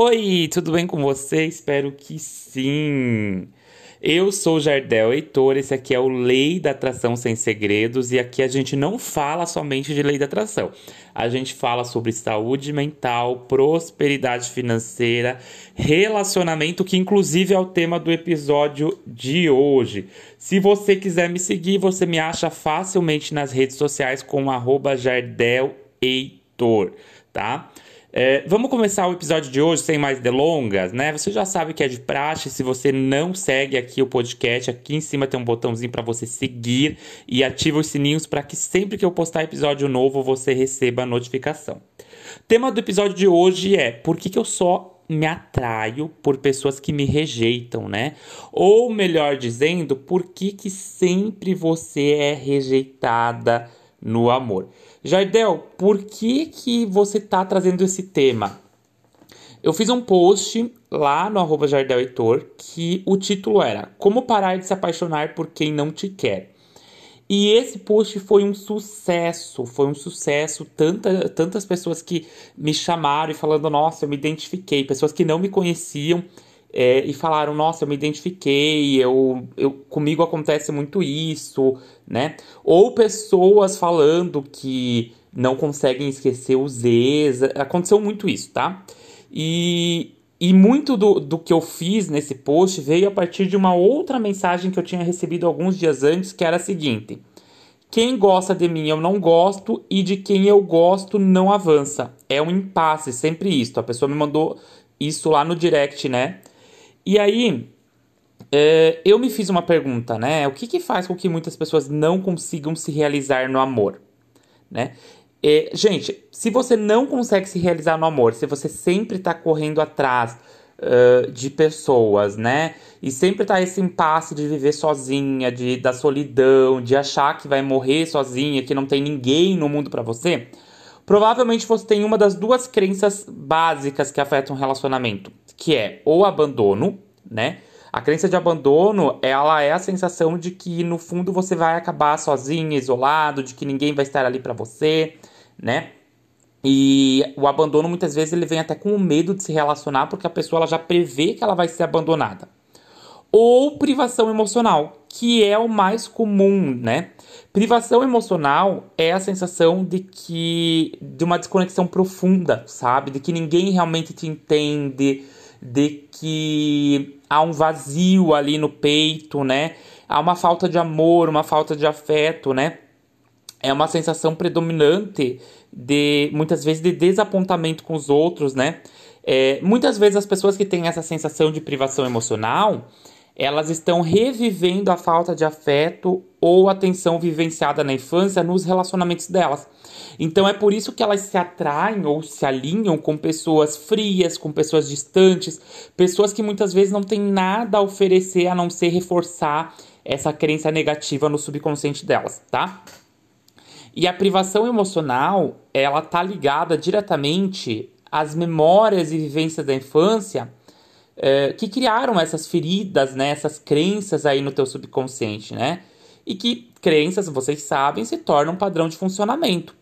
Oi, tudo bem com você? Espero que sim. Eu sou Jardel Heitor, esse aqui é o Lei da Atração Sem Segredos e aqui a gente não fala somente de lei da atração. A gente fala sobre saúde mental, prosperidade financeira, relacionamento, que inclusive é o tema do episódio de hoje. Se você quiser me seguir, você me acha facilmente nas redes sociais com Jardel Heitor, tá? É, vamos começar o episódio de hoje sem mais delongas, né? Você já sabe que é de praxe. Se você não segue aqui o podcast, aqui em cima tem um botãozinho para você seguir e ativa os sininhos para que sempre que eu postar episódio novo você receba a notificação. Tema do episódio de hoje é por que, que eu só me atraio por pessoas que me rejeitam, né? Ou melhor dizendo, por que, que sempre você é rejeitada no amor. Jardel, por que, que você está trazendo esse tema? Eu fiz um post lá no arroba Jardel Heitor que o título era Como parar de se apaixonar por quem não te quer. E esse post foi um sucesso, foi um sucesso. Tanta, tantas pessoas que me chamaram e falando, nossa, eu me identifiquei. Pessoas que não me conheciam é, e falaram, nossa, eu me identifiquei, eu, eu, comigo acontece muito isso, né? Ou pessoas falando que não conseguem esquecer os ex, aconteceu muito isso, tá? E, e muito do, do que eu fiz nesse post veio a partir de uma outra mensagem que eu tinha recebido alguns dias antes, que era a seguinte: quem gosta de mim eu não gosto e de quem eu gosto não avança. É um impasse, sempre isso. A pessoa me mandou isso lá no direct, né? E aí, é, eu me fiz uma pergunta, né? O que, que faz com que muitas pessoas não consigam se realizar no amor, né? É, gente, se você não consegue se realizar no amor, se você sempre está correndo atrás uh, de pessoas, né? E sempre tá esse impasse de viver sozinha, de da solidão, de achar que vai morrer sozinha, que não tem ninguém no mundo para você, provavelmente você tem uma das duas crenças básicas que afetam o relacionamento que é o abandono, né? A crença de abandono, ela é a sensação de que no fundo você vai acabar sozinho, isolado, de que ninguém vai estar ali para você, né? E o abandono muitas vezes ele vem até com o medo de se relacionar porque a pessoa ela já prevê que ela vai ser abandonada. Ou privação emocional, que é o mais comum, né? Privação emocional é a sensação de que de uma desconexão profunda, sabe? De que ninguém realmente te entende, de que há um vazio ali no peito, né? Há uma falta de amor, uma falta de afeto, né? É uma sensação predominante de muitas vezes de desapontamento com os outros, né? É, muitas vezes as pessoas que têm essa sensação de privação emocional, elas estão revivendo a falta de afeto ou atenção vivenciada na infância nos relacionamentos delas. Então é por isso que elas se atraem ou se alinham com pessoas frias, com pessoas distantes, pessoas que muitas vezes não têm nada a oferecer a não ser reforçar essa crença negativa no subconsciente delas, tá? E a privação emocional, ela tá ligada diretamente às memórias e vivências da infância é, que criaram essas feridas, né, essas crenças aí no teu subconsciente, né? E que crenças, vocês sabem, se tornam um padrão de funcionamento.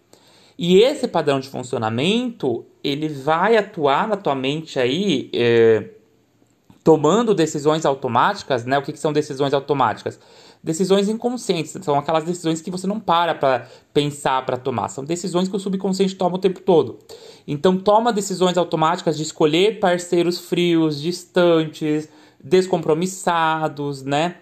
E esse padrão de funcionamento, ele vai atuar na tua mente aí, é, tomando decisões automáticas, né? O que, que são decisões automáticas? Decisões inconscientes, são aquelas decisões que você não para para pensar para tomar, são decisões que o subconsciente toma o tempo todo. Então toma decisões automáticas de escolher parceiros frios, distantes, descompromissados, né?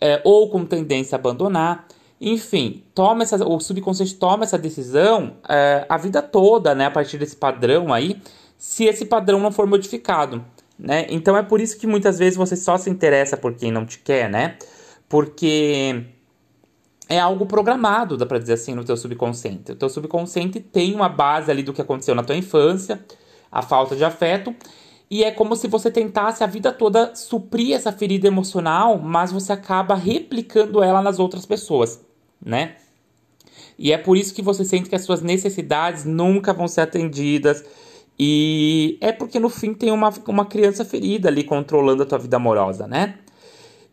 É, ou com tendência a abandonar. Enfim, toma essa, o subconsciente toma essa decisão é, a vida toda, né? A partir desse padrão aí, se esse padrão não for modificado, né? Então é por isso que muitas vezes você só se interessa por quem não te quer, né? Porque é algo programado, dá pra dizer assim, no teu subconsciente. O teu subconsciente tem uma base ali do que aconteceu na tua infância, a falta de afeto, e é como se você tentasse a vida toda suprir essa ferida emocional, mas você acaba replicando ela nas outras pessoas, né? E é por isso que você sente que as suas necessidades nunca vão ser atendidas. E é porque no fim tem uma, uma criança ferida ali controlando a tua vida amorosa, né?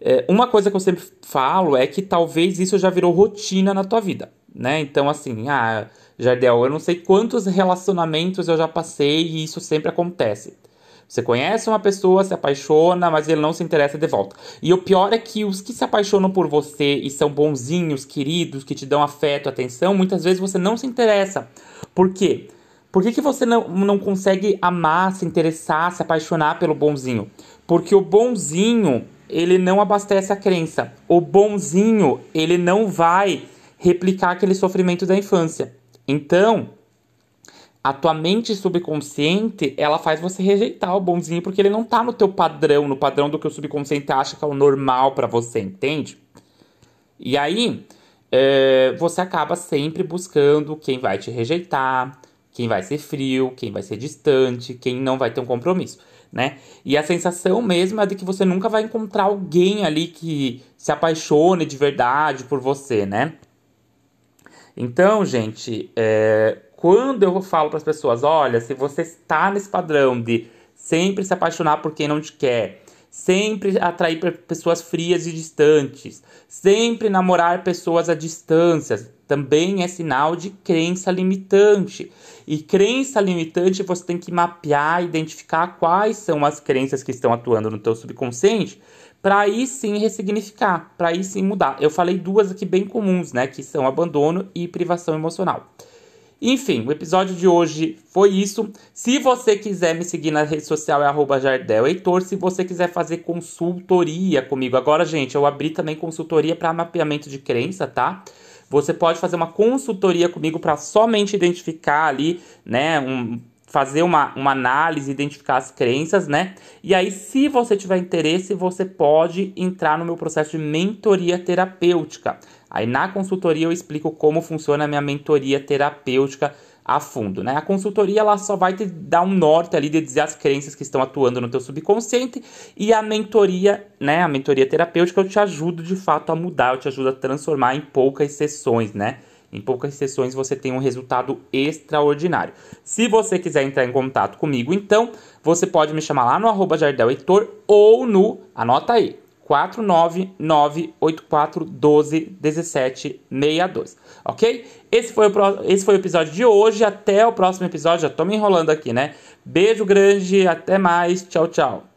É, uma coisa que eu sempre falo é que talvez isso já virou rotina na tua vida, né? Então, assim, ah, Jardel, eu não sei quantos relacionamentos eu já passei e isso sempre acontece. Você conhece uma pessoa, se apaixona, mas ele não se interessa de volta. E o pior é que os que se apaixonam por você e são bonzinhos, queridos, que te dão afeto, atenção, muitas vezes você não se interessa. Por quê? Por que, que você não, não consegue amar, se interessar, se apaixonar pelo bonzinho? Porque o bonzinho, ele não abastece a crença. O bonzinho, ele não vai replicar aquele sofrimento da infância. Então, a tua mente subconsciente, ela faz você rejeitar o bonzinho porque ele não tá no teu padrão, no padrão do que o subconsciente acha que é o normal para você, entende? E aí, é, você acaba sempre buscando quem vai te rejeitar, quem vai ser frio, quem vai ser distante, quem não vai ter um compromisso, né? E a sensação mesmo é de que você nunca vai encontrar alguém ali que se apaixone de verdade por você, né? Então, gente, é, quando eu falo para as pessoas, olha, se você está nesse padrão de sempre se apaixonar por quem não te quer, sempre atrair pessoas frias e distantes, sempre namorar pessoas à distância, também é sinal de crença limitante. E crença limitante você tem que mapear, identificar quais são as crenças que estão atuando no teu subconsciente para aí sim ressignificar, para aí sim mudar. Eu falei duas aqui bem comuns, né, que são abandono e privação emocional. Enfim, o episódio de hoje foi isso. Se você quiser me seguir na rede social é arroba Jardel Heitor. Se você quiser fazer consultoria comigo, agora, gente, eu abri também consultoria para mapeamento de crença, tá? Você pode fazer uma consultoria comigo para somente identificar ali, né, um fazer uma, uma análise, identificar as crenças, né? E aí, se você tiver interesse, você pode entrar no meu processo de mentoria terapêutica. Aí na consultoria eu explico como funciona a minha mentoria terapêutica a fundo, né? A consultoria ela só vai te dar um norte ali de dizer as crenças que estão atuando no teu subconsciente e a mentoria, né? A mentoria terapêutica eu te ajudo de fato a mudar, eu te ajudo a transformar em poucas sessões, né? Em poucas sessões você tem um resultado extraordinário. Se você quiser entrar em contato comigo, então, você pode me chamar lá no arroba Jardel Heitor ou no, anota aí, 49984121762, ok? Esse foi, o, esse foi o episódio de hoje, até o próximo episódio, já tô me enrolando aqui, né? Beijo grande, até mais, tchau, tchau.